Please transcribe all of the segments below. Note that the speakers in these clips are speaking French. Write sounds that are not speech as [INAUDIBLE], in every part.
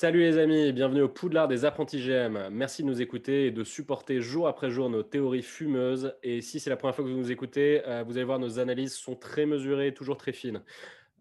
Salut les amis bienvenue au Poudlard des apprentis GM. Merci de nous écouter et de supporter jour après jour nos théories fumeuses. Et si c'est la première fois que vous nous écoutez, euh, vous allez voir nos analyses sont très mesurées, toujours très fines.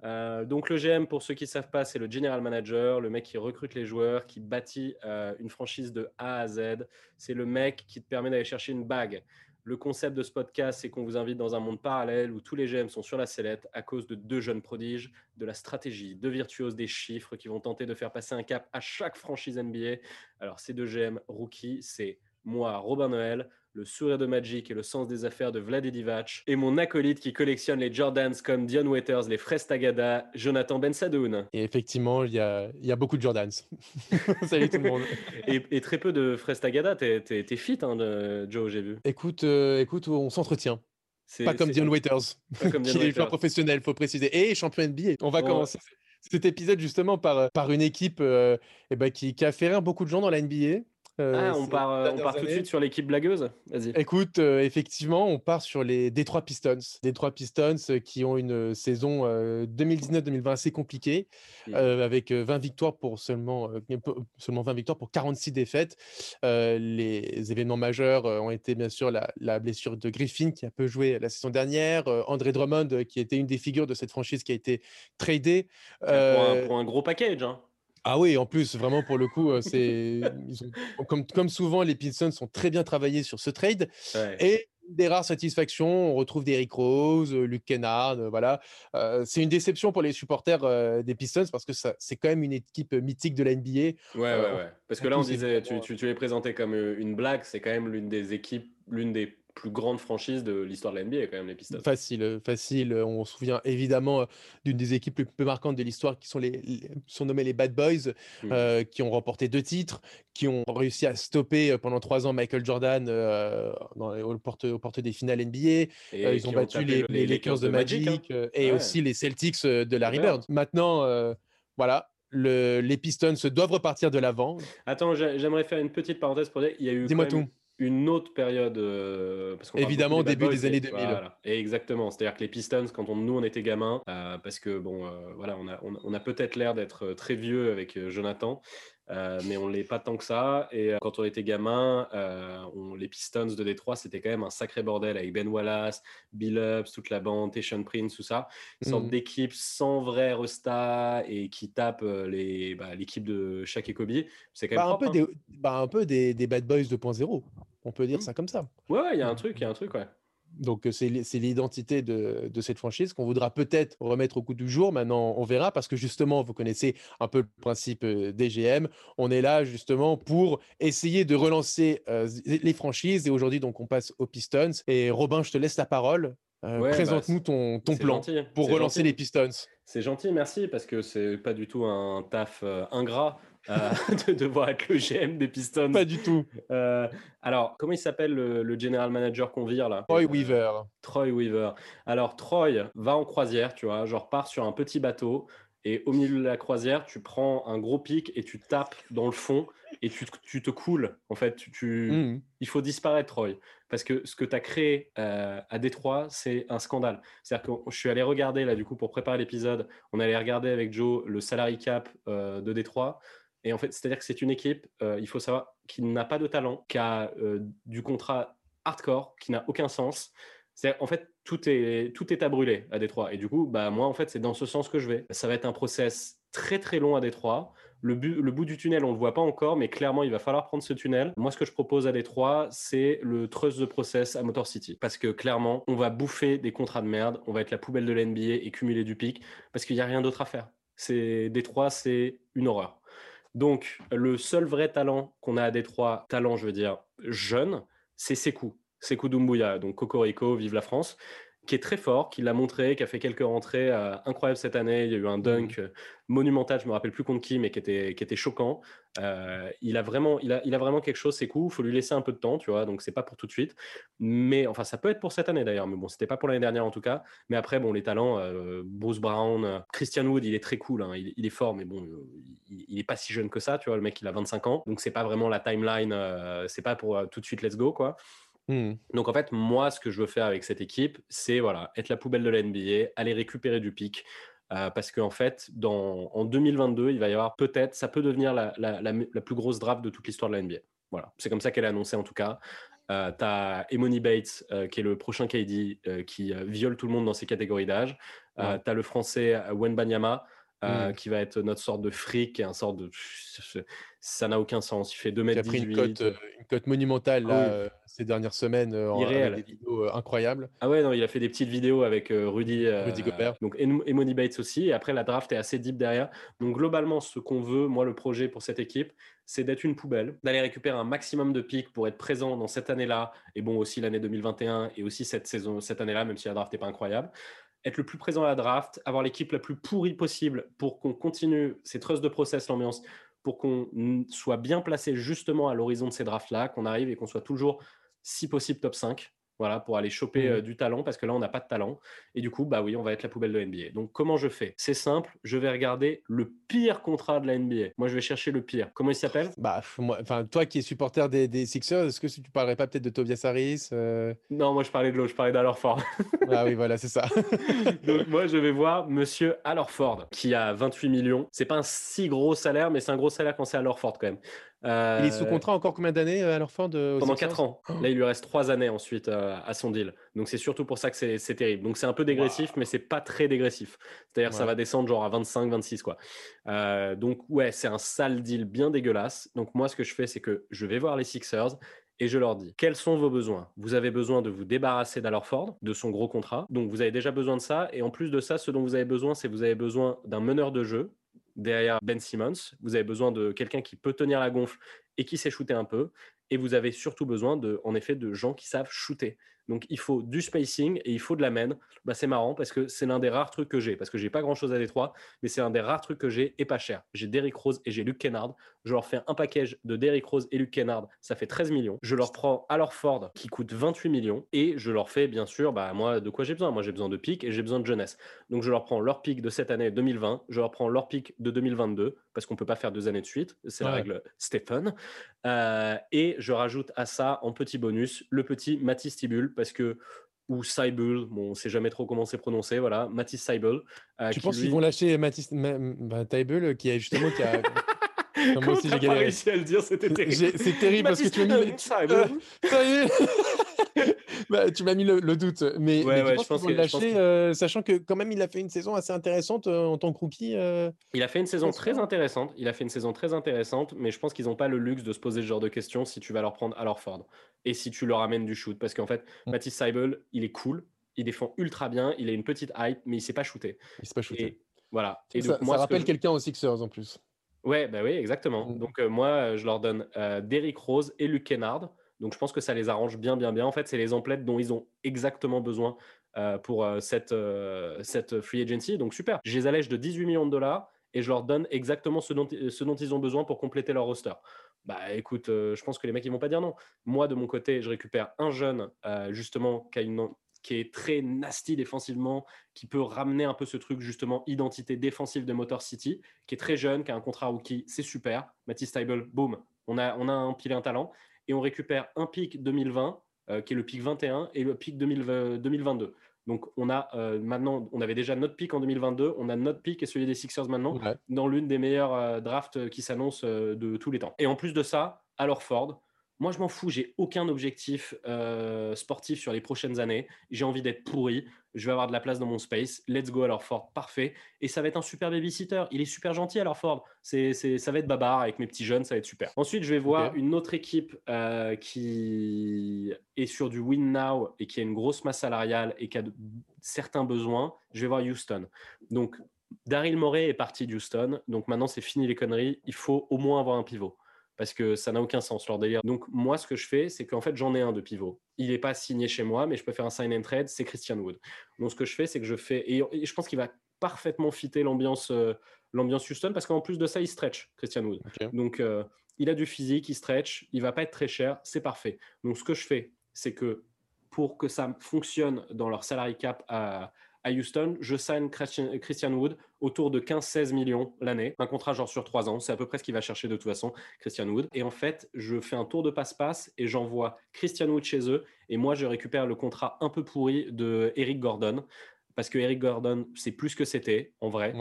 Euh, donc le GM, pour ceux qui ne savent pas, c'est le general manager, le mec qui recrute les joueurs, qui bâtit euh, une franchise de A à Z. C'est le mec qui te permet d'aller chercher une bague. Le concept de ce podcast, c'est qu'on vous invite dans un monde parallèle où tous les GM sont sur la sellette à cause de deux jeunes prodiges, de la stratégie, deux virtuoses des chiffres qui vont tenter de faire passer un cap à chaque franchise NBA. Alors ces deux GM rookies, c'est moi, Robin Noël, le sourire de Magic et le sens des affaires de Vlad Divac, et mon acolyte qui collectionne les Jordans comme Dion Waiters, les Frestagada, Jonathan Ben Sadoun. Et effectivement, il y a, y a, beaucoup de Jordans. [LAUGHS] Salut tout le monde. et, très peu de Frestagada. T'es es, fit, hein, Joe, j'ai vu. Écoute, euh, écoute, on s'entretient. Pas comme Dion Waiters, [LAUGHS] qui est joueur professionnel, faut préciser, et champion NBA. On va commencer cet épisode justement par, par une équipe euh, eh ben, qui, qui, a fait rire beaucoup de gens dans la NBA. Euh, ah, on part, euh, on part tout de suite sur l'équipe blagueuse Vas-y. Écoute, euh, effectivement, on part sur les Detroit Pistons. Detroit Pistons qui ont une saison 2019-2020 assez compliquée, avec 20 victoires pour seulement, seulement 20 victoires pour 46 défaites. les événements majeurs ont été bien sûr la, blessure de Griffin qui a peu joué la saison dernière, André Drummond qui était une des figures de cette franchise qui a été tradé. Pour un, pour, un, gros package. Hein. Ah oui, en plus, vraiment pour le coup, euh, c'est comme, comme souvent, les Pistons sont très bien travaillés sur ce trade. Et des rares satisfactions, on retrouve Derrick Rose, euh, Luke Kennard, euh, voilà. c'est une déception pour les supporters des Pistons parce que c'est quand même une équipe mythique de la NBA. Ouais, ouais, ouais. Parce que là, on disait, tu, tu, tu l'es présenté comme une blague, c'est quand même l'une des équipes, l'une des plus grande franchise de l'histoire de la NBA, quand même, les Pistons. Facile, euh, facile. On se souvient évidemment euh, d'une des équipes les plus marquantes de l'histoire qui sont, les, sont nommées les Bad Boys, euh, qui ont remporté deux titres, qui ont réussi à stopper pendant trois ans Michael Jordan dans, aux, portes, aux portes des finales NBA. Et ils ont battu les, Lakers, de Magic, hein. et aussi les Celtics de Larry Bird. Maintenant, voilà, le, les Pistons doivent repartir de l'avant. Attends, j'aimerais faire une petite parenthèse pour dire, il y a eu Dis-moi tout une autre période. Euh, parce Évidemment, au début des années 2000. Et exactement. C'est-à-dire que les Pistons, quand on, nous on était gamins, euh, parce que bon, euh, voilà, on a, on, a peut-être l'air d'être très vieux avec Jonathan, mais on l'est pas tant que ça. Et quand on était gamin, on, les Pistons de Détroit, c'était quand même un sacré bordel avec Ben Wallace, Bill Ups, toute la bande, Tation Prince, tout ça. Une sorte mm. d'équipe sans vrai resta et qui tape les, bah, l'équipe de Shaq et Kobe. C'est quand même bah, un, peu hein. des, bah, un peu des, des Bad Boys 2.0. On peut dire mmh. ça comme ça. Ouais, il y a un truc, il y a un truc, ouais. Donc c'est l'identité de, cette franchise qu'on voudra peut-être remettre au coup du jour. Maintenant, on verra parce que justement, vous connaissez un peu le principe euh, DGM. On est là justement pour essayer de relancer euh, les franchises. Et aujourd'hui, donc, on passe aux Pistons. Et Robin, je te laisse la parole. Euh, présente-nous bah, ton, ton plan pour relancer les Pistons. C'est gentil, merci, parce que c'est pas du tout un taf ingrat. Euh, [LAUGHS] de devoir être le GM des Pistons. Pas du tout. Euh, alors, comment il s'appelle le, general manager qu'on vire là? Troy Weaver. Troy Weaver. Alors, Troy va en croisière, tu vois, genre part sur un petit bateau. Et au milieu de la croisière, tu prends un gros pic et tu tapes dans le fond et tu, tu te coules. En fait, tu, mmh. il faut disparaître, Troy. Parce que ce que tu as créé euh, à Détroit, c'est un scandale. C'est-à-dire que je suis allé regarder, là, du coup, pour préparer l'épisode, on allait regarder avec Joe le salary cap de Détroit. Et en fait, c'est-à-dire que c'est une équipe, euh, il faut savoir, qui n'a pas de talent, qui a euh, du contrat hardcore, qui n'a aucun sens. C'est en fait tout est tout est à brûler à Détroit. Et du coup, bah moi en fait c'est dans ce sens que je vais. Ça va être un process très très long à Détroit. Le, le bout du tunnel, on le voit pas encore, mais clairement il va falloir prendre ce tunnel. Moi, ce que je propose à Détroit, c'est le trust de process à Motor City, parce que clairement, on va bouffer des contrats de merde, on va être la poubelle de l'NBA et cumuler du pic, parce qu'il n'y a rien d'autre à faire. C'est Détroit, c'est une horreur. Donc, le seul vrai talent qu'on a à Détroit, talent, je veux dire, jeune, c'est Sekou. Sekou Doumbouya, donc Cocorico, vive la France qui est très fort, qui l'a montré, qui a fait quelques rentrées euh, incroyables cette année. Il y a eu un dunk mhm. euh, monumental, je me rappelle plus contre qui, mais qui était, qui était choquant. Euh, il a vraiment, il a, il a vraiment quelque chose. C'est cool. Il faut lui laisser un peu de temps, tu vois. Donc c'est pas pour tout de suite, mais enfin ça peut être pour cette année d'ailleurs. Mais bon, c'était pas pour l'année dernière en tout cas. Mais après, bon, les talents, Bruce Brown, Christian Wood, il est très cool. Hein. Il, est fort, mais bon, il, il, est pas si jeune que ça, tu vois. Le mec, il a 25 ans, donc c'est pas vraiment la timeline. c'est pas pour tout de suite, let's go, quoi. Hmm. Donc en fait, moi, ce que je veux faire avec cette équipe, c'est voilà, être la poubelle de la NBA, aller récupérer du pic, parce qu'en fait, dans, en 2022, il va y avoir peut-être, ça peut devenir la, plus grosse draft de toute l'histoire de la NBA. Voilà, c'est comme ça qu'elle est annoncée en tout cas. Euh, tu as Emony Bates, qui est le prochain KD, qui viole tout le monde dans ses catégories d'âge. tu as le français Wen Mmh. qui va être notre sorte de fric, un sort de ça n'a aucun sens. Il fait 2 mètres. Il a pris une cote, euh, une cote monumentale ah euh, ces dernières semaines euh, en, avec des vidéos incroyables. Ah ouais, non, il a fait des petites vidéos avec Rudy, Rudy Gobert. Donc Emony Bates aussi. Et après, la draft est assez deep derrière. Donc globalement, ce qu'on veut, moi, le projet pour cette équipe, c'est d'être une poubelle, d'aller récupérer un maximum de pics pour être présent dans cette année-là, et bon aussi l'année 2021 et aussi cette saison, cette année-là, même si la draft n'est pas incroyable être le plus présent à la draft, avoir l'équipe la plus pourrie possible pour qu'on continue ces trusses de process, l'ambiance, pour qu'on soit bien placé justement à l'horizon de ces drafts-là, qu'on arrive et qu'on soit toujours, si possible, top 5 voilà, pour aller choper mmh. euh, du talent, parce que là, on n'a pas de talent. Et du coup, bah oui, on va être la poubelle de NBA. Donc, comment je fais? C'est simple, je vais regarder le pire contrat de la NBA. Moi, je vais chercher le pire. Comment il s'appelle? Bah, enfin, toi qui es supporter des, Sixers, est-ce que tu parlerais pas peut-être de Tobias Harris euh? Non, moi, je parlais de l'autre, je parlais d'Alorford. ah oui, voilà, c'est ça. [LAUGHS] Donc, moi, je vais voir Monsieur Alorford, qui a 28 millions. C'est pas un si gros salaire, mais c'est un gros salaire quand c'est Alorford quand même. Il est sous euh, contrat encore combien d'années, euh, alors Ford Pendant 4 ans. Oh. Là, il lui reste 3 années ensuite euh, à son deal. Donc, c'est surtout pour ça que c'est terrible. Donc, c'est un peu dégressif, mais c'est pas très dégressif. C'est-à-dire, ça va descendre genre à 25, 26, quoi. donc, ouais, c'est un sale deal bien dégueulasse. Donc, moi, ce que je fais, c'est que je vais voir les Sixers et je leur dis quels sont vos besoins? Vous avez besoin de vous débarrasser Ford, de son gros contrat. Donc vous avez déjà besoin de ça. Et en plus de ça, ce dont vous avez besoin, c'est vous avez besoin d'un meneur de jeu derrière Ben Simmons. Vous avez besoin de quelqu'un qui peut tenir la gonfle et qui sait shooter un peu. Et vous avez surtout besoin, en effet, de gens qui savent shooter. Donc il faut du spacing et il faut de la main. Bah, c'est marrant parce que c'est l'un des rares trucs que j'ai. Parce que j'ai pas grand chose à Détroit, mais c'est un des rares trucs que j'ai et pas cher. J'ai Derrick Rose et j'ai Luke Kennard. Je leur fais un package de Derrick Rose et Luke Kennard. Ça fait 13 millions. Je leur prends alors Ford qui coûte 28 millions et je leur fais bien sûr, bah, moi, de quoi j'ai besoin? Moi, j'ai besoin de pics et j'ai besoin de jeunesse. Donc je leur prends leur pic de cette année 2020. Je leur prends leur pic de 2022 parce qu'on peut pas faire deux années de suite. C'est la règle Stephen. Euh, et je rajoute à ça en petit bonus le petit Matisse Tibul parce que ou Seibel, bon, on sait jamais trop comment c'est prononcé, voilà, Mathis Seibel. Euh, tu penses qu'ils vont lâcher Mathis bah, qui a justement qui a [LAUGHS] Comment aussi j'ai galéré. réussi à le dire, c'était terrible. C'est terrible parce que tu m'as mis. [LAUGHS] bah, tu m'as mis le, doute. Mais, ouais, mais tu ouais, penses qu'ils lâcher, euh, sachant que quand même il a fait une saison assez intéressante euh, en tant que rookie. Euh, il a fait une saison très intéressante. Il a fait une saison très intéressante, mais je pense qu'ils n'ont pas le luxe de se poser ce genre de questions si tu vas leur prendre à leur Ford et si tu leur amènes du shoot, parce qu'en fait, mm. Mathis Seibel, il est cool, il défend ultra bien, il a une petite hype, mais il sait pas shooter. Il sait pas shooter. voilà. Et ça, moi, ça rappelle quelqu'un aux Sixers en plus. Ouais, bah oui, exactement. Mm. Donc moi, je leur donne Derrick Rose et Luke Kennard. Donc je pense que ça les arrange bien, bien, bien. En fait, c'est les emplettes dont ils ont exactement besoin pour cette, cette free agency. Donc super. Je les allège de 18 millions de dollars et je leur donne exactement ce dont, ce dont ils ont besoin pour compléter leur roster. Bah écoute, je pense que les mecs ils vont pas dire non. Moi de mon côté, je récupère un jeune justement qui a une qui est très nasty défensivement, qui peut ramener un peu ce truc justement identité défensive de Motor City, qui est très jeune, qui a un contrat rookie, c'est super. Mathis Tybel, boum, on a, on a un un talent et on récupère un pic 2020 euh, qui est le pic 21 et le pic 2022. Donc on a euh, maintenant, on avait déjà notre pic en 2022, on a notre pic et celui des Sixers maintenant dans l'une des meilleures euh, drafts qui s'annoncent de tous les temps. Et en plus de ça, alors Ford, moi, je m'en fous, j'ai aucun objectif euh, sportif sur les prochaines années. J'ai envie d'être pourri, je vais avoir de la place dans mon space. Let's go alors Ford, parfait. Et ça va être un super babysitter. Il est super gentil alors Ford. C'est, ça va être babar avec mes petits jeunes, ça va être super. Ensuite, je vais voir une autre équipe euh, qui est sur du win now et qui a une grosse masse salariale et qui a certains besoins. Je vais voir Houston. Donc, Daryl Morey est parti de Houston. Donc maintenant, c'est fini les conneries. Il faut au moins avoir un pivot parce que ça n'a aucun sens leur délire. Donc moi, ce que je fais, c'est qu'en fait, j'en ai un de pivot. Il n'est pas signé chez moi, mais je peux faire un sign and trade, c'est Christian Wood. Donc ce que je fais, c'est que je fais, et, je pense qu'il va parfaitement fitter l'ambiance euh, l'ambiance Houston, parce qu'en plus de ça, il stretch, Christian Wood. Donc euh, il a du physique, il stretch, il va pas être très cher, c'est parfait. Donc ce que je fais, c'est que pour que ça fonctionne dans leur salary cap à, à Houston, je signe Christian Wood autour de 15-16 millions l'année, un contrat genre sur 3 ans, c'est à peu près ce qu'il va chercher de toute façon, Christian Wood. Et en fait, je fais un tour de passe-passe et j'envoie Christian Wood chez eux, et moi je récupère le contrat un peu pourri de Eric Gordon, parce que Eric Gordon, c'est plus que c'était, en vrai.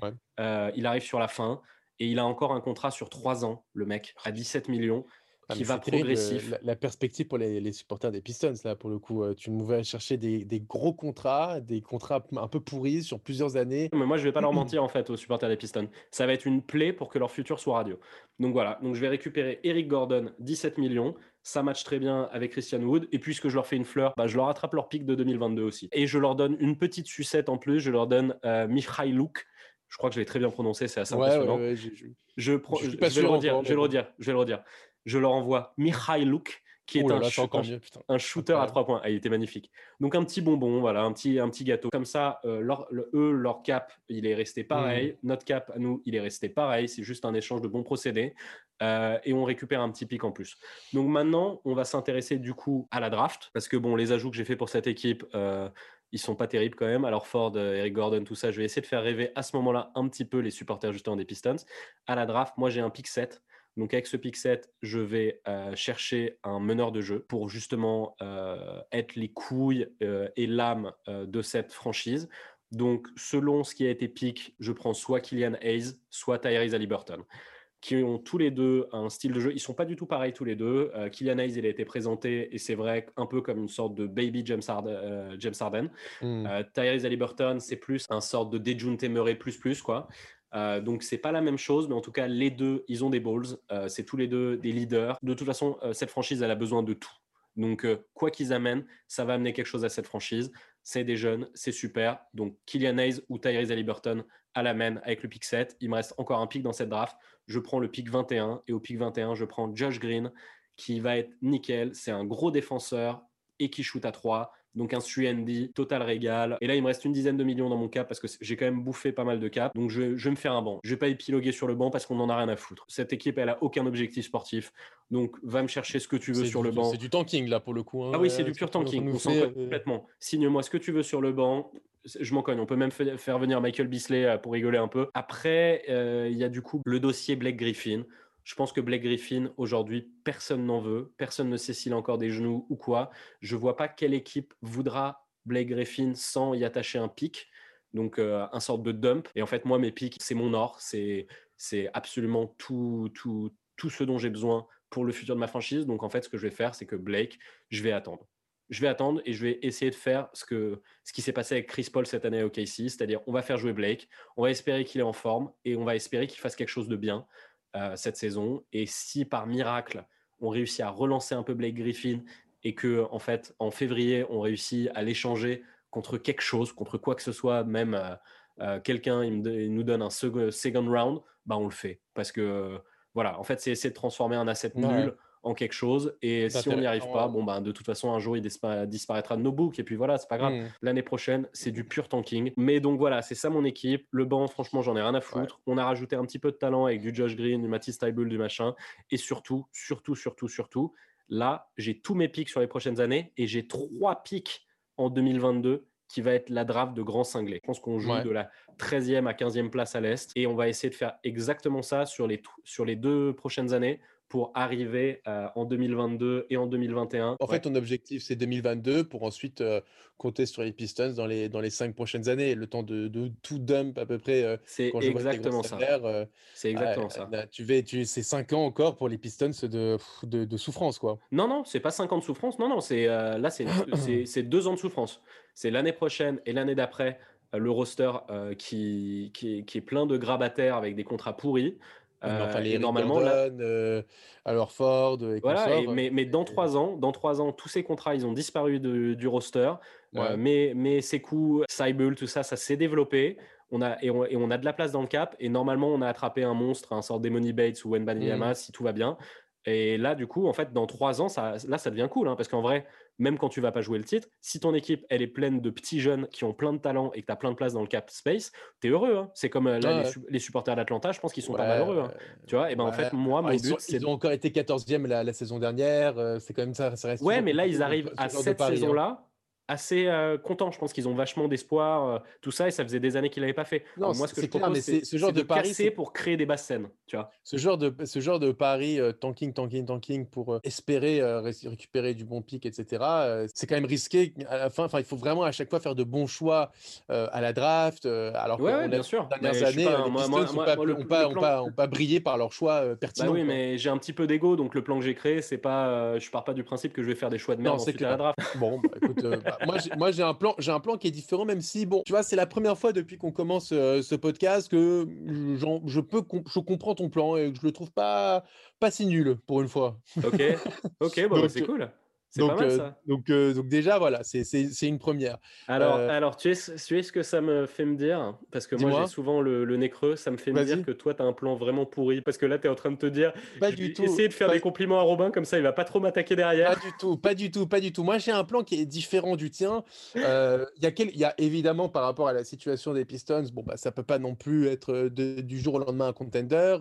il arrive sur la fin et il a encore un contrat sur trois ans, le mec, à 17 millions. Ah, qui va progressif. La, perspective pour les, supporters des Pistons, là, pour le coup, tu nous vas chercher des, gros contrats, des contrats un peu pourris sur plusieurs années. Mais moi, je vais pas leur [CLEARS THROAT] mentir, en fait, aux supporters des Pistons. Ça va être une plaie pour que leur futur soit radio. Donc voilà, donc je vais récupérer Eric Gordon, 17 millions. Ça match très bien avec Christian Wood. Et puisque je leur fais une fleur, bah, je leur attrape leur pic de 2022 aussi. Et je leur donne une petite sucette en plus. Je leur donne euh, Mikhailuk. Je crois que je l'ai très bien prononcé, c'est assez impressionnant. je, prends, je, vais le redire, je vais le redire, je vais le redire je leur envoie Mikhailuk, qui est, un, un, shooter à trois points. Ah, il était magnifique. Donc un petit bonbon, voilà, un petit, un petit gâteau. Comme ça, euh, leur, eux, leur cap, il est resté pareil. Mmh. Notre cap, à nous, il est resté pareil. C'est juste un échange de bons procédés. Euh, et on récupère un petit pic en plus. Donc maintenant, on va s'intéresser du coup à la draft. Parce que bon, les ajouts que j'ai fait pour cette équipe, euh, ils sont pas terribles quand même. Alors Ford, Eric Gordon, tout ça, je vais essayer de faire rêver à ce moment-là un petit peu les supporters justement des Pistons. À la draft, moi j'ai un pick 7 donc avec ce pick set, je vais euh, chercher un meneur de jeu pour justement euh, être les couilles euh, et l'âme de cette franchise. Donc selon ce qui a été pick, je prends soit Kylian Hayes, soit Tyrese Haliburton qui ont tous les deux un style de jeu. Ils sont pas du tout pareils tous les deux. Kylian Hayes, il a été présenté et c'est vrai un peu comme une sorte de baby James, Harden. James Harden. Mmh. Tyrese Haliburton, c'est plus un sorte de Dejounte Murray plus plus quoi. Euh, donc c'est pas la même chose, mais en tout cas les deux, ils ont des balls. Euh, c'est tous les deux des leaders. De toute façon, euh, cette franchise, elle a besoin de tout. Donc quoi qu'ils amènent, ça va amener quelque chose à cette franchise. C'est des jeunes, c'est super. Donc Kylian Hayes ou Tyrese Haliburton à la main avec le pick 7. Il me reste encore un pick dans cette draft. Je prends le pick 21 et au pick 21, je prends Josh Green qui va être nickel. C'est un gros défenseur et qui shoot à 3 donc un 3 total régal. Et là, il me reste une dizaine de millions dans mon cap parce que j'ai quand même bouffé pas mal de cap. Donc je, vais me faire un banc. Je vais pas épiloguer sur le banc parce qu'on n'en a rien à foutre. Cette équipe, elle a aucun objectif sportif. Donc va me chercher ce que tu veux sur le banc. C'est du tanking là pour le coup. Hein. Ah oui, c'est du pur tanking. On euh, complètement. Signe-moi ce que tu veux sur le banc je m'en cogne. On peut même faire venir Michael Bisley euh, pour rigoler un peu. Après, euh, il y a du coup le dossier Blake Griffin. Je pense que Blake Griffin, aujourd'hui, personne n'en veut. Personne ne sait s'il a encore des genoux ou quoi. Je vois pas quelle équipe voudra Blake Griffin sans y attacher un pic. Donc, euh, un sorte de dump. Et en fait, moi, mes pics, c'est mon or. C'est, c'est absolument tout, tout, tout ce dont j'ai besoin pour le futur de ma franchise. Donc, en fait, ce que je vais faire, c'est que Blake, je vais attendre. Je vais attendre et je vais essayer de faire ce, que, ce qui s'est passé avec Chris Paul cette année au KC, c'est-à-dire on va faire jouer Blake, on va espérer qu'il est en forme et on va espérer qu'il fasse quelque chose de bien. Euh, cette saison. Et si par miracle, on réussit à relancer un peu Blake Griffin et que, en fait, en février, on réussit à l'échanger contre quelque chose, contre quoi que ce soit, même euh, euh, quelqu'un il, nous donne un second, round, bah on le fait. Parce que, voilà, en fait, c'est essayer de transformer un asset nul en quelque chose. Et si on n'y arrive pas, bon, ben, de toute façon, un jour, il disparaîtra de nos books. Et puis voilà, c'est pas grave. Hmm. L'année prochaine, c'est du pur tanking. Mais donc voilà, c'est ça mon équipe. Le banc, franchement, j'en ai rien à foutre. On a rajouté un petit peu de talent avec du Josh Green, du Matisse Tybul, du machin. Et surtout, surtout, surtout, surtout, là, j'ai tous mes pics sur les prochaines années et j'ai trois pics en 2022 qui va être la draft de grand cinglé. Je pense qu'on joue de la 13e à 15e place à l'Est et on va essayer de faire exactement ça sur les, sur les deux prochaines années pour arriver euh, en 2022 et en 2021. En fait, ton objectif, c'est 2022 pour ensuite euh, compter sur les Pistons dans les, dans les cinq prochaines années, le temps de, de tout dump à peu près. Euh, c'est exactement ça. c'est exactement ça. tu vas, tu, c'est cinq ans encore pour les Pistons de, de, de souffrance, quoi. Non, non, c'est pas cinq ans de souffrance. Non, non, c'est là, [CLEARS THROAT] c'est deux ans de souffrance. C'est l'année prochaine et l'année d'après le roster qui, qui, qui, est plein de grabataires avec des contrats pourris. Euh, les normalement, euh, alors Ford, et voilà, mais, mais, dans trois ans, dans trois ans, tous ces contrats, ils ont disparu du roster. Euh, mais, mais ces coups, Cyber, tout ça, ça s'est développé. On a, et, on, a de la place dans le cap. Et normalement, on a attrapé un monstre, un sort Demony Bates ou Wenbanyama, mmh. si tout va bien. Et là, du coup, en fait, dans trois ans, ça, là, ça devient cool, hein, parce qu'en vrai, même quand tu vas pas jouer le titre, si ton équipe, elle est pleine de petits jeunes qui ont plein de talent et que tu as plein de place dans le cap space, tu es heureux. Hein. C'est comme euh, les, supporters d'Atlanta, je pense qu'ils sont pas malheureux. Hein. Tu vois, et ben en fait, moi, mon ils but, c'est. Ils ont encore été 14e la, saison dernière, euh, c'est quand même ça. ouais, mais là, ils arrivent à cette saison-là assez euh, contents. Je pense qu'ils ont vachement d'espoir, euh, tout ça, et ça faisait des années qu'ils l'avaient pas fait. Non, moi, ce que je clair, propose, c'est ce genre de pari, casser c'est- pour créer des basses scènes, tu vois. Ce genre de, ce genre de pari euh, tanking, tanking, tanking pour euh, espérer euh, ré- récupérer du bon pic, etc., euh, c'est quand même risqué à la fin. Enfin, il faut vraiment à chaque fois faire de bons choix à la draft. alors Ouais, ouais, bien sûr. Mais dernières années, pas les moi- moi- pas, le- le pas, plan- pas- brillé par leur choix Bah pertinents. oui, quoi. mais j'ai un petit peu d'ego, donc le plan que j'ai créé, c'est pas. je pars pas du principe que je vais faire des choix de merde ensuite à la draft. Bon, bah, écoute, bah, [LAUGHS] moi, j'ai- un plan, j'ai un plan qui est différent, même si bon, tu vois, c'est la première fois depuis qu'on commence euh, ce podcast que j'en- je peux, je comprends ton plan et que je le trouve pas, pas si nul pour une fois. Ok, ok, bon, bah, c'est cool. Donc, pas mal euh, donc, euh, donc déjà voilà, c'est c'est- c'est une première. Alors, euh, alors tu, sais, tu sais ce que ça me fait me dire? Parce que moi, j'ai souvent le, le nez creux. Ça me fait me dire que toi, tu as un plan vraiment pourri. Parce que là, tu es en train de te dire Pas je du vais tout. essayer de faire pas, des compliments à Robin, comme ça, il va pas trop m'attaquer derrière. pas du tout, pas du tout, pas du tout. Moi j'ai un plan qui est différent du tien. Il y a quel- y a évidemment par rapport à la situation des Pistons, bon bah ça peut pas non plus être de- du jour au lendemain un contender,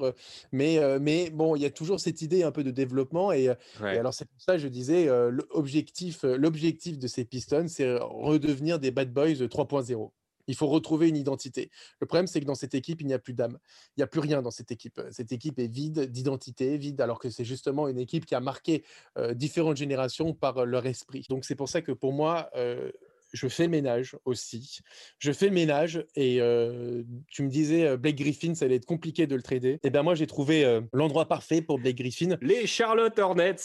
mais mais bon il y a toujours cette idée un peu de développement et, alors, c'est pour ça que je disais, l'objectif, euh, l'objectif de ces Pistons, c'est euh, redevenir des Bad Boys 3.0. Il faut retrouver une identité. Le problème, c'est que dans cette équipe, il n'y a plus d'âme. Il n'y a plus rien dans cette équipe. Cette équipe est vide d'identité, vide, alors que c'est justement une équipe qui a marqué euh, différentes générations par euh, leur esprit. Donc, c'est pour ça que pour moi, euh, je fais le ménage aussi. Je fais le ménage et euh, tu me disais, Blake Griffin, ça allait être compliqué de le trader. Et bien, moi, j'ai trouvé euh, l'endroit parfait pour Blake Griffin. Les Charlotte Hornets.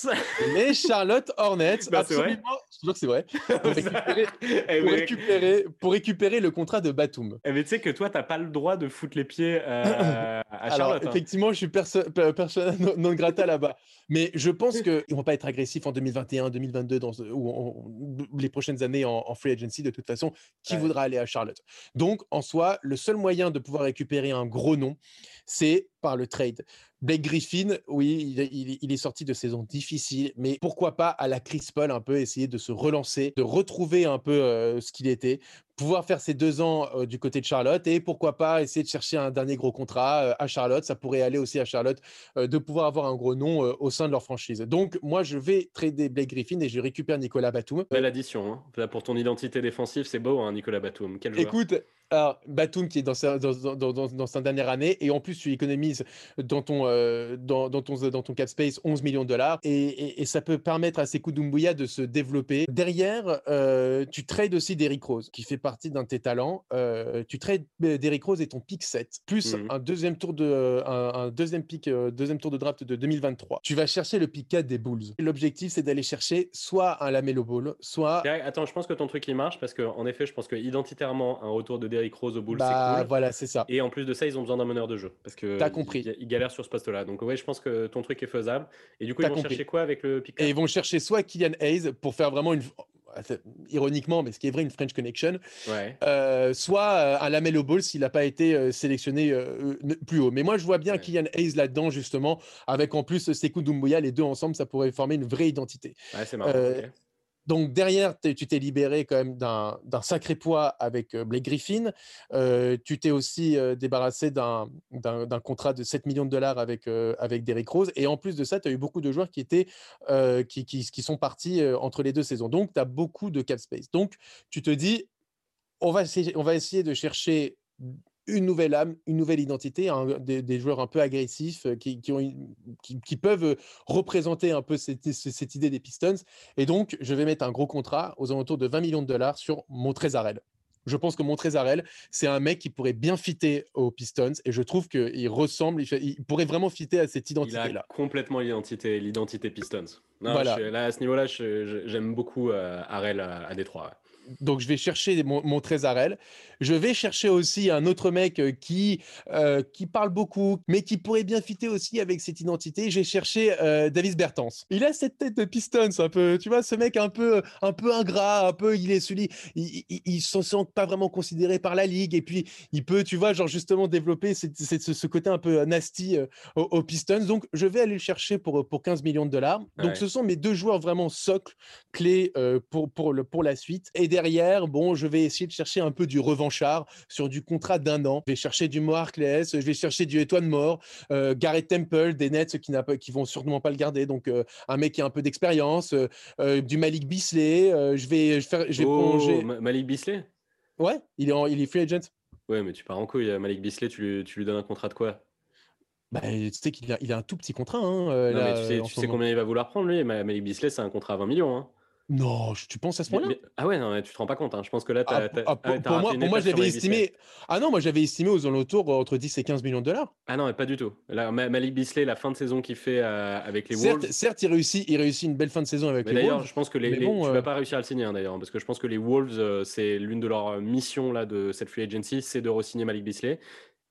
Les Charlotte Hornets, [LAUGHS] vrai. absolument, je te jure que c'est vrai, [LAUGHS] pour récupérer, Eh, pour, récupérer, pour récupérer le contrat de Batum. eh, mais tu sais que toi, t'as pas le droit de foutre les pieds euh, à Alors, Charlotte. hein. effectivement, je suis perso per- persona [LAUGHS] non, non grata là-bas. Mais je pense qu'ils ne vont pas être agressifs en 2021, 2022 dans, ce- ou en- les prochaines années en, en free agency. De toute façon, qui Ouais. voudra aller à Charlotte Donc, en soi, le seul moyen de pouvoir récupérer un gros nom, c'est par le trade. Blake Griffin, oui, il, est- il est- il est sorti de saison difficile, mais pourquoi pas à la Chris Paul un peu essayer de se relancer, de retrouver un peu euh, ce qu'il était, pouvoir faire ses deux ans euh, du côté de Charlotte et pourquoi pas essayer de chercher un dernier gros contrat euh, à Charlotte. Ça pourrait aller aussi à Charlotte de pouvoir avoir un gros nom au sein de leur franchise. Donc, moi, je vais trader Blake Griffin et je récupère Nicolas Batum. Belle addition. hein. Là, pour ton identité défensive, c'est beau, hein, Nicolas Batum. Quel joueur. Écoute, alors, Batum qui est dans sa, dans, dans- dans- dans sa dernière année, et en plus tu économises dans ton, euh, dans, ton, dans ton cap space 11 millions de dollars, et, et- et ça peut permettre à Sekou Doumbouya de se développer. Derrière, euh, tu trades aussi Derrick Rose, qui fait partie d'un de tes talents. Euh, tu trades euh, Derrick Rose et ton pick 7, plus Mhm. un deuxième tour de, un, un deuxième pick, deuxième tour de draft de 2023. Tu vas chercher le pick 4 des Bulls. L'objectif, c'est d'aller chercher soit un Lamelo Ball, soit Attends, je pense que ton truc il marche parce qu'en effet, je pense que identitairement, un retour de Derrick Rose au Bulls, bah, c'est cool. voilà, c'est ça. Et en plus de ça, ils ont besoin d'un meneur de jeu parce que T'as compris. Ils, ils galèrent sur ce poste-là. Donc ouais, je pense que ton truc est faisable. Et du coup, ils vont compris. chercher quoi avec le pick Et ils vont chercher soit Kylian Hayes pour faire vraiment une. c'est- Ironiquement, mais ce qui est vrai, une French Connection, Ouais. euh, soit euh, un Lamelo Ball s'il n'a pas été euh, sélectionné euh, euh, plus haut. Mais moi, je vois bien Ouais. Kylian Hayes là-dedans, justement, avec en plus Sekou Doumbouya, les deux ensemble, ça pourrait former une vraie identité. Ouais, c'est marrant. Euh. Donc derrière, tu t'es libéré quand même d'un sacré poids avec euh, Blake Griffin. Euh, tu t'es aussi euh, débarrassé d'un contrat de 7 millions de dollars avec, euh, avec Derrick Rose. Et en plus de ça, tu as eu beaucoup de joueurs qui, étaient, qui, sont partis entre les deux saisons. Donc, tu as beaucoup de cap space. Donc, tu te dis, on va essayer, on va essayer de chercher une nouvelle âme, une nouvelle identité, un- des, des joueurs un peu agressifs euh, qui, qui ont une- qui- qui peuvent euh, représenter un peu cette, idée des Pistons. Et donc, je vais mettre un gros contrat aux alentours de 20 millions de dollars sur Montrezarel. Je pense que Montrezarel, c'est un mec qui pourrait bien fitter aux Pistons et je trouve qu'il ressemble, il, fait- il pourrait vraiment fitter à cette Il a identité-là. complètement l'identité, l'identité Pistons. Non, Voilà. je- là, à ce niveau-là, j'aime beaucoup euh, Harrell à, à Détroit. ouais. Donc, je vais chercher mon, mon Trésarel. Je vais chercher aussi un autre mec euh, qui, euh, qui parle beaucoup, mais qui pourrait bien fitter aussi avec cette identité. J'ai cherché euh, Davis Bertans. Il a cette tête de Pistons, un peu, tu vois, ce mec un peu, un peu ingrat, un peu, il est celui, il, il, il se sent pas vraiment considéré par la ligue, et puis il peut, tu vois, genre justement développer cette- cette- ce, ce côté un peu nasty euh, aux, aux Pistons. Donc, je vais aller le chercher pour, pour 15 millions de dollars. Donc, Ouais. ce sont mes deux joueurs vraiment socles, clés pour, pour, le, pour la suite. Et derrière, bon, je vais essayer de chercher un peu du revanchard sur du contrat d'un an. Je vais chercher du Mo je vais chercher du Etoine Moore, euh, Garrett Temple, des Nets qui, n'a qui vont sûrement pas le garder. Donc, euh, un mec qui a un peu d'expérience, euh, du Malik Bisley. je vais, faire, je vais oh, Malik Bisley Ouais, il est, en, il est free agent. Ouais, mais tu pars en couille. Malik Bisley, tu lui, tu lui donnes un contrat de quoi? Bah, tu sais qu'il a, il a un tout petit contrat. Hein, non, mais tu sais, tu sais combien il va vouloir prendre, lui? Malik Bisley, c'est un contrat à 20 millions. Hein. Non, tu penses à ce point-là? Ah ouais, non, tu te rends pas compte. Hein. Je pense que là, tu as, ah, ah, pour, pour, moi, pour moi j'avais estimé. Ah non, moi j'avais estimé aux alentours euh, entre 10 et 15 millions de dollars. Ah non, pas du tout. Là, Malik Bisley, la fin de saison qu'il fait euh, avec les Wolves. Certes, il réussit, il réussit une belle fin de saison avec les Wolves. D'ailleurs, je pense que les, bon, tu vas euh pas réussir à le signer hein, d'ailleurs, parce que je pense que les Wolves, c'est l'une de leurs missions là de cette free agency, c'est de re-signer Malik Bisley.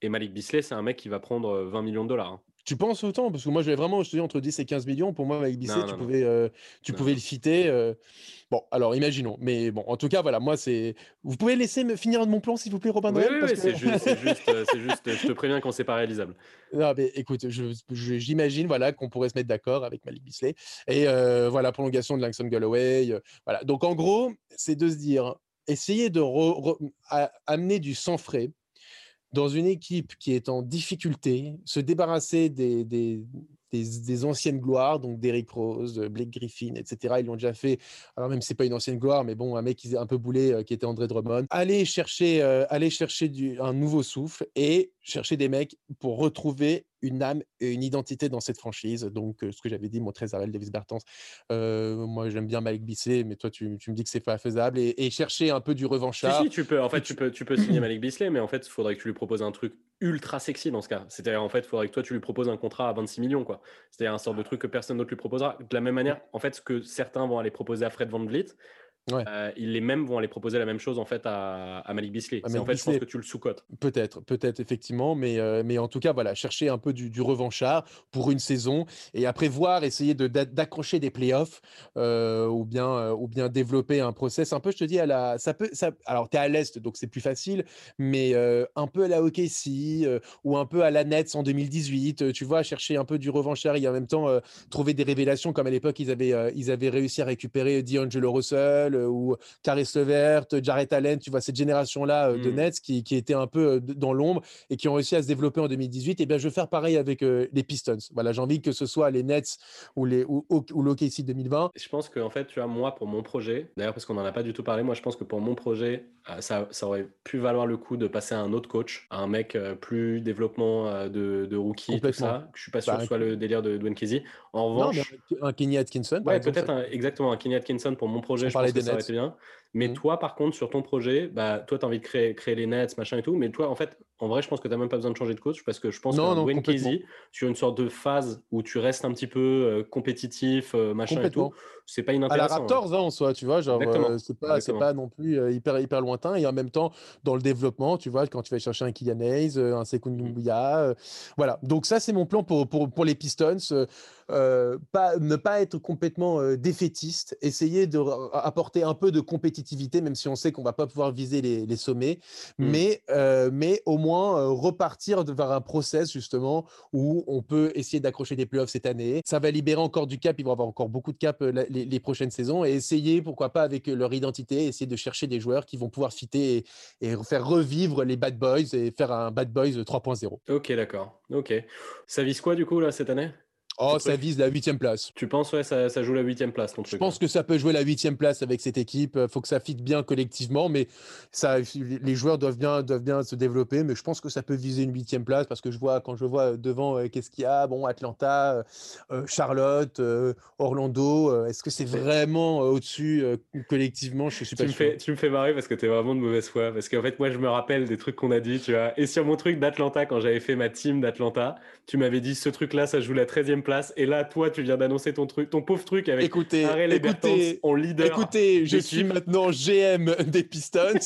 Et Malik Bisley, c'est un mec qui va prendre 20 millions de dollars. Hein. Tu penses autant Parce que moi, j'avais vraiment, je te dis, entre 10 et 15 millions. Pour moi, avec Bisset, tu, Pouvais, euh, tu pouvais le fitter. Euh. Bon, alors imaginons. Mais bon, en tout cas, voilà, moi, c'est. Vous pouvez laisser me finir mon plan, s'il vous plaît, Robin Oui, oui, c'est juste, euh, juste, [LAUGHS] je te préviens quand c'est pas réalisable. Non, mais écoute, j'imagine voilà, qu'on pourrait se mettre d'accord avec Malik Bisley. Et voilà, prolongation de Langston Galloway. voilà. Donc, en gros, c'est de se dire, essayer de amener du sang frais dans une équipe qui est en difficulté, se débarrasser des, anciennes gloires, donc Derrick Rose, Blake Griffin, etc. Ils l'ont déjà fait. Alors même c'est pas une ancienne gloire, mais bon, un mec qui est un peu boulé, euh, qui était André Drummond. Aller chercher, euh, un nouveau souffle et chercher des mecs pour retrouver une âme et une identité dans cette franchise. Donc, ce que j'avais dit, mon Trésarel, Davis Bertans, moi j'aime bien Malik Bisley, mais toi tu, me dis que c'est pas faisable et, chercher un peu du revanchard. Si, tu peux, en fait, tu peux, tu peux signer Malik Bisley, mais en fait, il faudrait que tu lui proposes un truc ultra sexy dans ce cas. C'est-à-dire, en fait, il faudrait que toi tu lui proposes un contrat à 26 millions, quoi. C'est-à-dire un sort de truc que personne d'autre lui proposera. De la même manière, en fait, ce que certains vont aller proposer à Fred Van Vliet, euh, ils les mêmes vont aller proposer la même chose en fait à, Malik Bisley. en fait, je pense que tu le sous-cotes. Peut-être, peut-être effectivement, mais, euh, mais en tout cas, voilà, chercher un peu du, revanchard pour une saison et après voir, essayer de, d'accrocher des playoffs euh, ou, bien, ou bien développer un process un peu, je te dis, à la, ça peut, ça, alors tu es à l'Est, donc c'est plus facile, mais un peu à la OKC ou un peu à la Nets en 2018, tu vois, chercher un peu du revanchard et en même temps trouver des révélations comme à l'époque, ils avaient, ils avaient réussi à récupérer D'Angelo Russell ou Caris Levert, Jarrett Allen, tu vois, cette génération-là euh, de mmh. Nets qui, qui était un peu euh, dans l'ombre et qui ont réussi à se développer en 2018, et eh bien je vais faire pareil avec euh, les Pistons. Voilà, j'ai envie que ce soit les Nets ou les ou, ou l'OKC 2020. Je pense qu'en fait, tu vois, moi, pour mon projet, d'ailleurs, parce qu'on n'en a pas du tout parlé, moi, je pense que pour mon projet, ça, ça, aurait pu valoir le coup de passer à un autre coach, à un mec plus développement de, de rookie, tout ça. Je suis pas sûr bah, que ce soit le délire de Dwayne Casey. En revanche, un Kenny Atkinson. Ouais, peut-être exactement un Kenny Atkinson pour mon projet. je pense que ça aurait été bien. Mais mmh. toi, par contre, sur ton projet, bah, toi, tu as envie de créer, créer les nets, machin et tout. Mais toi, en fait, en vrai, je pense que tu n'as même pas besoin de changer de coach parce que je pense que Wayne Casey, sur une sorte de phase où tu restes un petit peu euh, compétitif, euh, machin et tout, c'est pas inintéressant. À la Raptors, hein, en soi, tu vois, genre, euh, c'est pas, pas, non plus hyper, hyper lointain. Et en même temps, dans le développement, tu vois, quand tu vas chercher un Kylian Hayes, un Sekou Doumbouya, voilà. Donc, ça, c'est mon plan pour, pour, pour les Pistons. pas, ne pas être complètement défaitiste, essayer d'apporter un peu de compétitivité, même si on sait qu'on va pas pouvoir viser les, les sommets, mmh. mais, mais au moins euh, repartir vers un process justement où on peut essayer d'accrocher des playoffs cette année. Ça va libérer encore du cap, ils vont avoir encore beaucoup de cap euh, les, prochaines saisons et essayer, pourquoi pas, avec leur identité, essayer de chercher des joueurs qui vont pouvoir fitter et, faire revivre les Bad Boys et faire un Bad Boys 3.0. Ok, d'accord. Ok. Ça vise quoi du coup là cette année? Oh, ça vise la huitième place. Tu penses, ouais, ça, ça joue la huitième place, ton truc. Je pense que ça peut jouer la huitième place avec cette équipe. Il faut que ça fitte bien collectivement, mais ça, les joueurs doivent bien, doivent bien se développer. Mais je pense que ça peut viser une huitième place parce que je vois, quand je vois devant, euh, qu'est-ce qu'il y a? Bon, Atlanta, euh, euh, Charlotte, Orlando. Est-ce que c'est vraiment au-dessus collectivement? Je suis pas tu Me fais, tu me fais marrer parce que tu es vraiment de mauvaise foi. Parce qu'en fait, moi, je me rappelle des trucs qu'on a dit, tu vois. Et sur mon truc d'Atlanta, quand j'avais fait ma team d'Atlanta, tu m'avais dit ce truc-là, ça joue la 13e place. Et là, toi, tu viens d'annoncer ton truc, ton pauvre truc avec écoutez, écoutez, en leader. Écoutez, je suis maintenant GM des Pistons.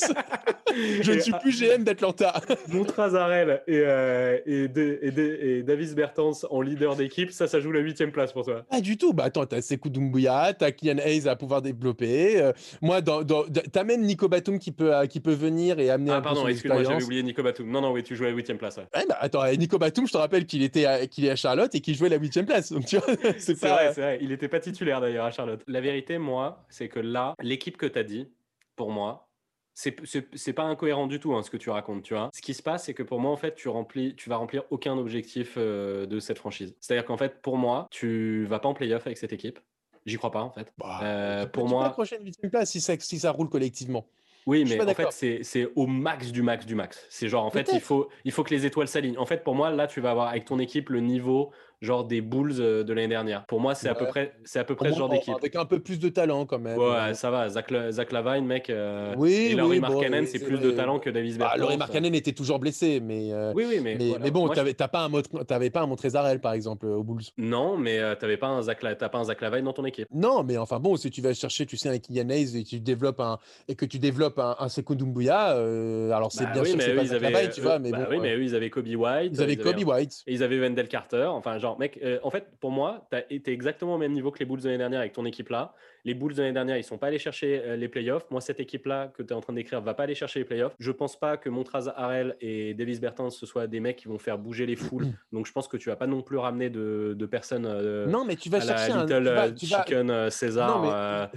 [LAUGHS] je ne suis plus GM d'Atlanta. [LAUGHS] Montrazarel et, euh, et, et, Davis Bertans en leader d'équipe, ça, ça joue la 8 place pour toi. Pas du tout. Bah attends, t'as Sekou Doumbouya, t'as Kylian Hayes à pouvoir développer. Euh, moi, dans, dans, t'as même Nico Batum qui peut, qui peut venir et amener ah, un pardon, excuse-moi, j'avais oublié Nico Batum. Non, non, oui, tu jouais la 8 place. Ouais. bah, attends, Nico Batum, je te rappelle qu'il était qu'il est à Charlotte et qu'il jouait la 8 place. Donc, tu vois, [LAUGHS] c'est vrai, c'est vrai. Il n'était pas titulaire d'ailleurs à Charlotte. La vérité, moi, c'est que là, l'équipe que tu as dit, pour moi, c'est pas incohérent du tout hein, ce que tu racontes, tu vois. Ce qui se passe, c'est que pour moi, en fait, tu remplis, tu vas remplir aucun objectif euh, de cette franchise. C'est-à-dire qu'en fait, pour moi, tu vas pas en playoff avec cette équipe. J'y crois pas, en fait. Bah, euh, pour moi, prochaine place si ça, si ça roule collectivement. Oui, mais en fait, c'est au max du max du max. C'est genre, en fait, il faut, il faut que les étoiles s'alignent. En fait, pour moi, là, tu vas avoir avec ton équipe le niveau genre des Bulls euh, de l'année dernière. Pour moi, c'est à peu près, c'est à peu près ce genre d'équipe. Avec un peu plus de talent quand même. Ouais, ça va. Zach, Zach Lavine, mec. Euh, oui, et Laurie Markkanen, c'est plus de talent que Davis bah, Bertans. Laurie Markkanen était toujours blessé, mais. Euh, oui, oui, mais. Mais, bon, tu n'avais pas un t'avais pas un Montrezarel par exemple aux Bulls. Non, mais tu n'avais pas un Zach, pas un Zach Lavine dans ton équipe. Non, mais enfin bon, si tu vas chercher, tu sais, un Kylian et tu développes un et que tu développes un, un Sekou alors c'est bah bien sûr, c'est pas Zach Lavine, tu vois, mais bah Oui, mais eux, ils avaient Kobe White. Ils avaient Kobe White. Et ils avaient Wendell Carter. Enfin, genre, mec, en fait, pour moi, tu été exactement au même niveau que les Bulls de l'année dernière avec ton équipe-là. Les Bulls de l'année dernière, ils sont pas allés chercher euh, les playoffs. Moi, cette équipe-là que tu es en train d'écrire va pas aller chercher les playoffs. Je pense pas que Montraz Harrell et Davis Bertans, ce soient des mecs qui vont faire bouger les foules. [CLEARS THROAT] Donc, je pense que tu vas pas non plus ramener de, personnes. Euh, non, mais tu vas chercher un Little euh, Chicken César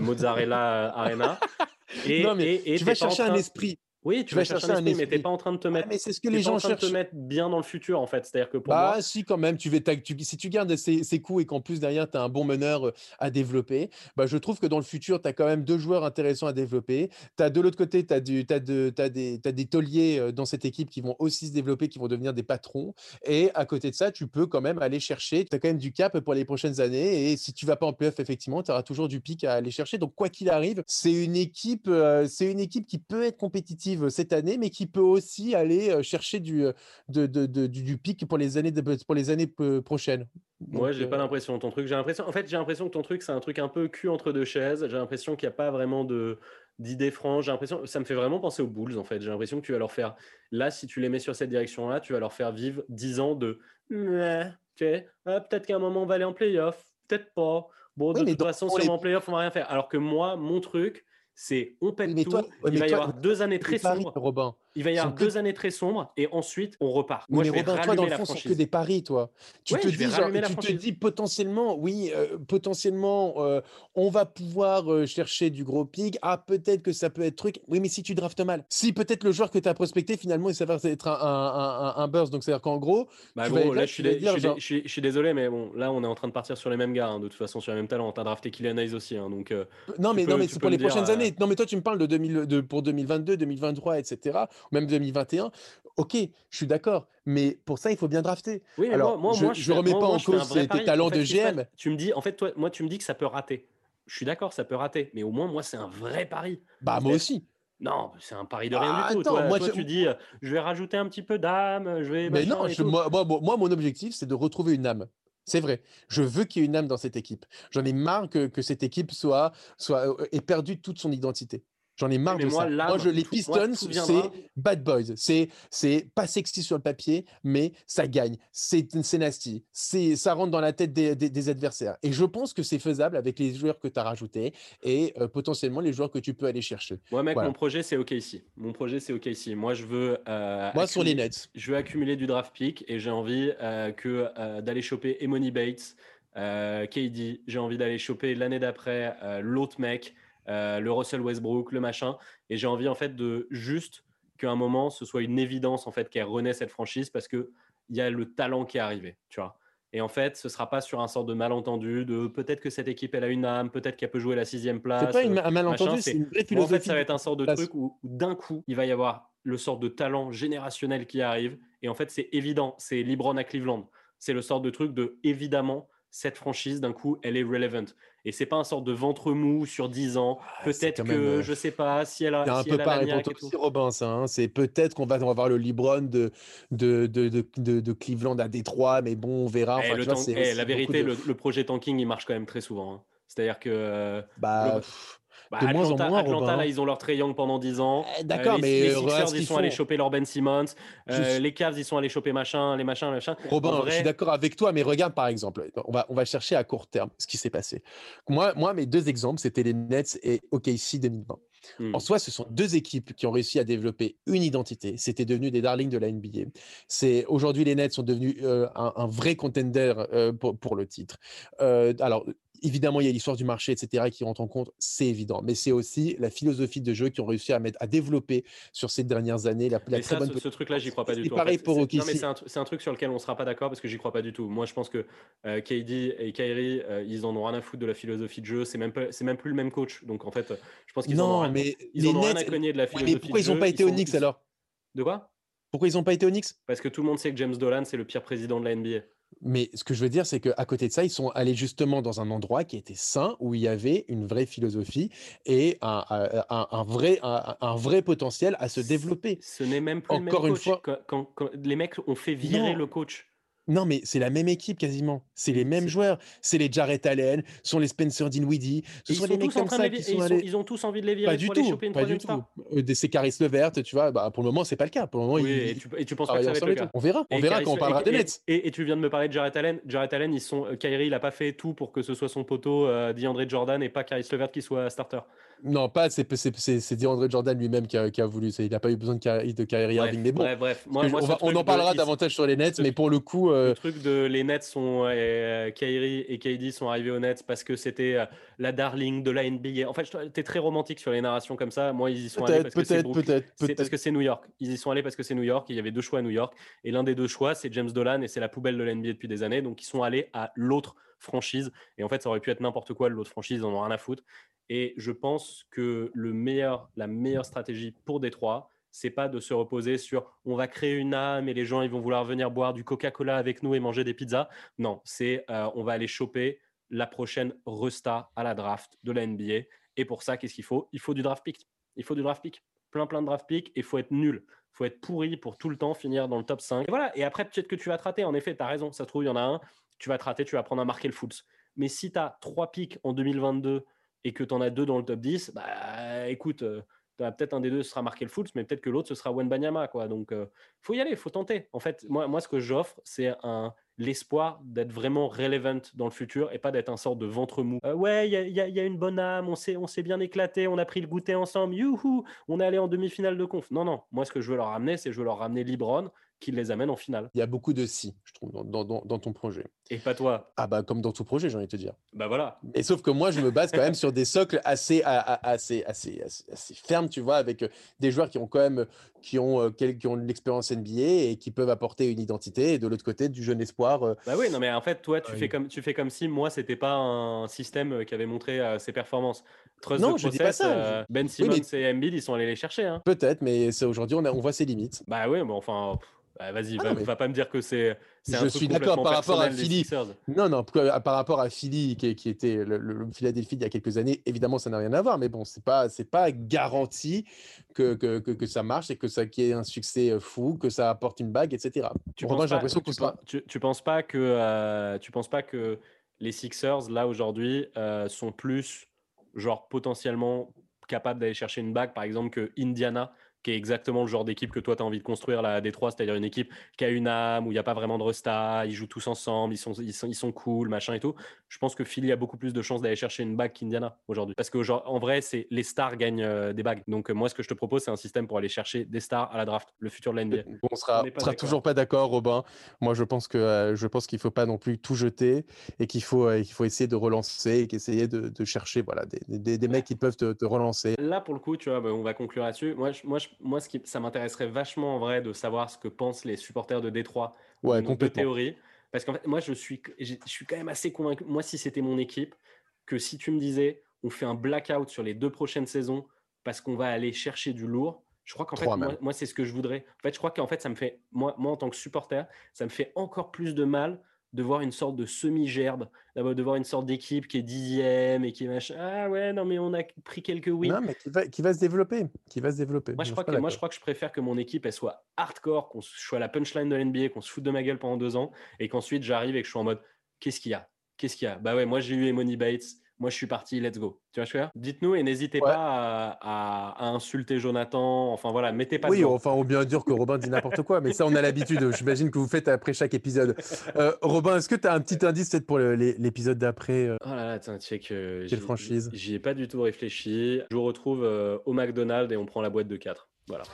Mozzarella Arena. Et, non, mais tu vas chercher un esprit. Oui, tu, vas chercher un esprit, mais t'es pas en train de te mettre. mais c'est ce que les gens cherchent. te mettre bien dans le futur, en fait. C'est-à-dire que pour bah, moi. si, quand même. Tu veux, si tu gardes ces, ces coups et qu'en plus derrière, tu as un bon meneur euh, à développer, bah, je trouve que dans le futur, tu as quand même deux joueurs intéressants à développer. As, de l'autre côté, tu as, as, de, as, des, as des tauliers euh, dans cette équipe qui vont aussi se développer, qui vont devenir des patrons. Et à côté de ça, tu peux quand même aller chercher. Tu as quand même du cap pour les prochaines années. Et si tu vas pas en playoff, effectivement, tu auras toujours du pic à aller chercher. Donc, quoi qu'il arrive, c'est une équipe, euh, c'est une équipe qui peut être compétitive cette année, mais qui peut aussi aller chercher du, de, de, du, pic pour les années, pour les années prochaines. Moi, j'ai pas l'impression ton truc. J'ai l'impression, en fait, j'ai l'impression que ton truc, c'est un truc un peu cul entre deux chaises. J'ai l'impression qu'il n'y a pas vraiment de d'idées franches. J'ai l'impression, ça me fait vraiment penser aux Bulls, en fait. J'ai l'impression que tu vas leur faire, là, si tu les mets sur cette direction-là, tu vas leur faire vivre 10 ans de, ok, ah, peut-être qu'à un moment on va aller en playoff, peut-être pas. Bon, de toute façon, si on est en playoff, on va rien faire. Alors que moi, mon truc, c'est on pète tout. il va y avoir deux années très sombres. Robin. Il va y avoir deux années très sombres et ensuite on repart. Moi, je vais Robin, toi, dans le fond, c'est que des paris, toi. Tu te dis, tu te dis potentiellement, oui, euh, potentiellement, euh, on va pouvoir euh, chercher du gros pic. Ah, peut-être que ça peut être truc. Oui, mais si tu draftes mal, si peut-être le joueur que tu as prospecté, finalement, il s'avère être un, un, burst. Donc, c'est-à-dire qu'en gros, bah, là, je suis, désolé, mais bon, là, on est en train de partir sur les mêmes gars, hein, de toute façon, sur les mêmes talents. Tu as drafté Kylian Hayes aussi. Hein, donc, non, mais, non, mais c'est pour les prochaines années. Non, mais toi, tu me parles de, 2000, de pour 2022, 2023, etc. Ou même 2021. Ok, je suis d'accord. Mais pour ça, il faut bien drafter. Oui, Alors, moi, moi, je ne remets pas en cause tes talents de GM. Tu me dis, en fait, toi, moi, tu me dis que ça peut rater. Je suis d'accord, ça peut rater. Mais au moins, moi, c'est un vrai pari. Bah, moi aussi. Non, c'est un pari de rien du tout. toi, moi, tu dis, je vais rajouter un petit peu d'âme, je vais. Mais non, moi, moi, moi, mon objectif, c'est de retrouver une âme. C'est vrai. Je veux qu'il y ait une âme dans cette équipe. J'en ai marre que, que cette équipe soit, soit euh, ait perdu toute son identité. J'en ai marre de moi, ça. moi, je, les Pistons, c'est bad boys. C'est, c'est pas sexy sur le papier, mais ça gagne. C'est, c'est nasty. C'est, ça rentre dans la tête des, des, adversaires. Et je pense que c'est faisable avec les joueurs que tu as rajoutés et euh, potentiellement les joueurs que tu peux aller chercher. Moi, mec, mon projet, c'est OK ici. Mon projet, c'est OK ici. Moi, je veux. Euh, moi, sur les Nets. Je veux accumuler du draft pick et j'ai envie euh, que, d'aller choper Emony Bates, KD. J'ai envie d'aller choper l'année d'après l'autre mec. Euh, le Russell Westbrook, le machin. Et j'ai envie en fait de juste qu'à un moment, ce soit une évidence en fait qu'elle renaît cette franchise parce que il y a le talent qui est arrivé, tu vois. Et en fait, ce sera pas sur un sort de malentendu, de peut-être que cette équipe elle a une âme, peut-être qu'elle peut jouer la sixième place. C'est pas une, un malentendu, c'est une vraie philosophie. En fait, ça va être un sort de truc où, d'un coup, il va y avoir le sort de talent générationnel qui arrive. Et en fait, c'est évident, c'est Libron à Cleveland. C'est le sort de truc de évidemment cette franchise d'un coup elle est relevant. Et c'est pas un sort de ventre mou sur 10 ans. Ah, peut-être que euh, je sais pas si elle a c'est un peu pareil pour toi aussi Robin ça hein. c'est peut-être qu'on va, avoir le Libron de de, de, de, de, Cleveland à Détroit mais bon on verra. Eh, eh, la vérité le, projet tanking il marche quand même très souvent hein. c'est à dire que euh, bah, bah, de moins en moins. Atlanta, là, ils ont leur triangle pendant 10 ans. Eh, d'accord, mais les Sixers, ils sont allés choper leur Ben Simmons. Euh, les Cavs, ils sont allés choper machin, les machins, machin. Robin, je suis d'accord avec toi, mais regarde par exemple, on va, on va chercher à court terme ce qui s'est passé. Moi, moi, mes deux exemples, c'était les Nets et OKC 2020. Hmm. En soi, ce sont deux équipes qui ont réussi à développer une identité. C'était devenu des darlings de la NBA. C'est aujourd'hui les Nets sont devenus euh, un, vrai contender euh, pour, pour, le titre. alors, évidemment, il y a l'histoire du marché, etc., qui rentre en compte, c'est évident. Mais c'est aussi la philosophie de jeu qu'ils ont réussi à, mettre, à développer sur ces dernières années. La, très ça, bonne... ce, truc-là, j'y crois pas du tout. pareil pour c'est un, truc sur lequel on sera pas d'accord parce que j'y crois pas du tout. Moi, je pense que euh, KD et Kyrie, euh, ils en ont rien à foutre de la philosophie de jeu. C'est même, c'est même plus le même coach. Donc, en fait, je pense qu'ils en ont, mais ils ont rien à cogner de la philosophie mais pourquoi ils n'ont pas été Knicks alors? De quoi? Pourquoi ils n'ont pas été Knicks? Parce que tout le monde sait que James Dolan, c'est le pire président de la NBA. Mais ce que je veux dire, c'est qu'à côté de ça, ils sont allés justement dans un endroit qui était sain, où il y avait une vraie philosophie et un, un, vrai, un, vrai potentiel à se développer. Ce n'est même plus Encore le même coach. Une fois... Quand, les mecs ont fait virer le coach. Non, mais c'est la même équipe quasiment. C'est les mêmes joueurs. C'est les Jarrett Allen, ce sont les Spencer Dinwiddie. Ce sont les mecs comme ça qui sont allés... ils, ont tous envie de les virer pas du tout, choper une pas du tout. Euh, c'est Caris Levert, tu vois. Bah, pour le moment, c'est pas le cas. Pour le moment, oui, et, tu, et, tu, penses pas que ça va être le cas On verra. On verra quand on parlera des Nets. Et, tu viens de me parler de Jarrett Allen. Jarrett Allen, ils sont. Euh, Kyrie, il a pas fait tout pour que ce soit son poteau euh, DeAndre Jordan et pas Caris Levert qui soit starter. Non, pas, c'est DeAndre Jordan lui-même qui a, qui a voulu. Il n'a pas eu besoin de, Kyrie Irving. Mais bon, on, en parlera davantage sur les Nets, mais pour le coup. Le truc de les Nets sont. Euh, Kyrie et KD sont arrivés aux Nets parce que c'était euh, la darling de la NBA. En fait, tu es très romantique sur les narrations comme ça. Moi, ils y sont allés parce que c'est peut-être, parce que c'est New York. Ils y sont allés parce que c'est New York. Il y avait deux choix à New York. Et l'un des deux choix, c'est James Dolan et c'est la poubelle de la NBA depuis des années. Donc, ils sont allés à l'autre franchise. Et en fait, ça aurait pu être n'importe quoi, l'autre franchise, ils en ont rien à foutre. Et je pense que le meilleur, la meilleure stratégie pour Détroit, c'est pas de se reposer sur on va créer une âme et les gens ils vont vouloir venir boire du Coca-Cola avec nous et manger des pizzas. Non, c'est euh, on va aller choper la prochaine resta à la draft de la NBA. Et pour ça, qu'est-ce qu'il faut? Il faut du draft pick. Il faut du draft pick. Plein, plein de draft pick. Et il faut être nul. Il faut être pourri pour tout le temps finir dans le top 5. Et voilà. Et après, peut-être que tu vas te. En effet, tu as raison. Ça se trouve, il y en a un. Tu vas te tu vas prendre un Markel Fultz. Mais si tu as trois picks en 2022 et que tu en as deux dans le top 10, bah écoute, euh, peut-être un des deux sera marqué le Fultz, mais peut-être que l'autre ce sera Wenbanyama. Quoi. Donc, il euh, faut y aller, il faut tenter. En fait, moi, moi ce que j'offre, c'est un l'espoir d'être vraiment relevant dans le futur et pas d'être un sort de ventre mou. Euh, ouais, il y, y a, une bonne âme, on s'est, on s'est bien éclaté, on a pris le goûter ensemble, youhou, on est allé en demi-finale de conf. Non, non, moi ce que je veux leur ramener, c'est je veux leur ramener Libron, qui les amène en finale. Il y a beaucoup de si, je trouve, dans, dans, dans, ton projet. Et pas toi. Ah bah comme dans tout projet, j'ai envie de te dire. Bah voilà. Et sauf que moi, je me base quand même sur des socles assez, assez, assez, assez, fermes, tu vois, avec euh, des joueurs qui ont quand même qui ont, euh, qui ont de l'expérience NBA et qui peuvent apporter une identité. Et de l'autre côté, du jeune espoir. Euh, bah oui, non mais en fait, toi, tu, fais, comme, tu fais comme si moi, c'était pas un système qui avait montré ses performances. Non, je dis pas ça. Ben Simmons et Embiid, ils sont allés les chercher. Hein. Peut-être, mais aujourd'hui, on, on voit ses limites. Bah oui, mais enfin. Bah, vas-y, ah va, pas me dire que c'est. Je suis d'accord par rapport à Philly. Non, non, par rapport à Philly, qui, était le, le, Philadelphie il y a quelques années, évidemment, ça n'a rien à voir. Mais bon, c'est pas, c'est pas garanti que, que, que, ça marche et que ça qui ait un succès euh, fou, que ça apporte une bague, etc. Tu penses, pas, tu, tu, tu, penses pas que euh, tu penses pas que les Sixers là aujourd'hui euh, sont plus genre potentiellement capables d'aller chercher une bague, par exemple, que Indiana qui est exactement le genre d'équipe que toi, tu as envie de construire là, à Détroit, c'est-à-dire une équipe qui a une âme, où il n'y a pas vraiment de resta, ils jouent tous ensemble, ils sont, ils sont, ils sont cool, machin et tout. Je pense que Philly a beaucoup plus de chances d'aller chercher une bague qu'Indiana aujourd'hui. Parce que en vrai, c'est les stars gagnent euh, des bagues. Donc euh, moi, ce que je te propose, c'est un système pour aller chercher des stars à la draft, le futur de la NBA. on sera, sera toujours pas d'accord, Robin. Moi, je pense que euh, je pense qu'il faut pas non plus tout jeter et qu'il faut, il faut essayer de relancer et qu'essayer de, de, chercher voilà, des, des, mecs qui peuvent te, relancer. Là, pour le coup, tu vois, bah, on va conclure là-dessus. Moi, moi, moi, ce qui, ça m'intéresserait vachement en vrai de savoir ce que pensent les supporters de Détroit ouais, de théorie. Parce qu'en fait, moi, je suis, je suis quand même assez convaincu. Moi, si c'était mon équipe, que si tu me disais, on fait un blackout sur les deux prochaines saisons parce qu'on va aller chercher du lourd, je crois qu'en fait, moi, moi c'est ce que je voudrais. En fait, je crois qu'en fait, ça me fait, moi, moi, en tant que supporter, ça me fait encore plus de mal de voir une sorte de semi-gerbe, de voir une sorte d'équipe qui est dixième et qui machin. Ah ouais, non, mais on a pris quelques wins. Non, mais qui va, qui va se développer. Qui va se développer. Moi, je, crois que, moi, je crois que je préfère que mon équipe elle soit hardcore, qu'on soit la punchline de l'NBA, qu'on se foute de ma gueule pendant deux ans et qu'ensuite j'arrive et que je suis en mode qu'est-ce qu'il y a? Qu'est-ce qu'il y a? Bah ouais, moi j'ai eu Emony Bates moi je suis parti, let's go. Tu vois ce que je veux dire? Dites-nous et n'hésitez pas à, insulter Jonathan. Enfin voilà, mettez pas. Oui, enfin on bien dire que Robin dit n'importe quoi, mais ça on a l'habitude. [LAUGHS] J'imagine que vous faites après chaque épisode. Euh, Robin, est-ce que tu as un petit indice peut-être pour l'épisode d'après euh, Oh là là, tu sais que. Quelle franchise? J'y ai pas du tout réfléchi. Je vous retrouve euh, au McDonald's et on prend la boîte de 4. Voilà.